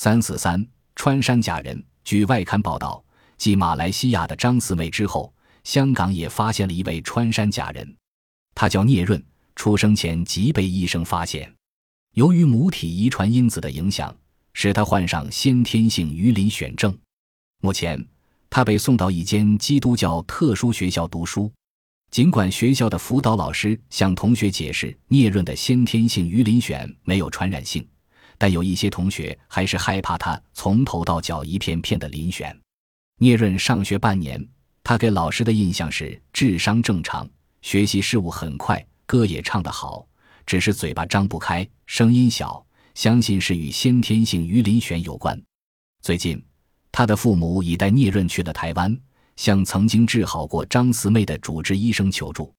三四三穿山甲人。据外刊报道，继马来西亚的张四妹之后，香港也发现了一位穿山甲人，他叫聂润，出生前即被医生发现。由于母体遗传因子的影响，使他患上先天性鱼鳞癣症。目前，他被送到一间基督教特殊学校读书。尽管学校的辅导老师向同学解释聂润的先天性鱼鳞癣没有传染性，但有一些同学还是害怕他从头到脚一片片的鳞癣。聂润上学半年，他给老师的印象是智商正常，学习事务很快，歌也唱得好，只是嘴巴张不开，声音小，相信是与先天性鱼鳞癣有关。最近，他的父母已带聂润去了台湾。向曾经治好过张四妹的主治医生求助。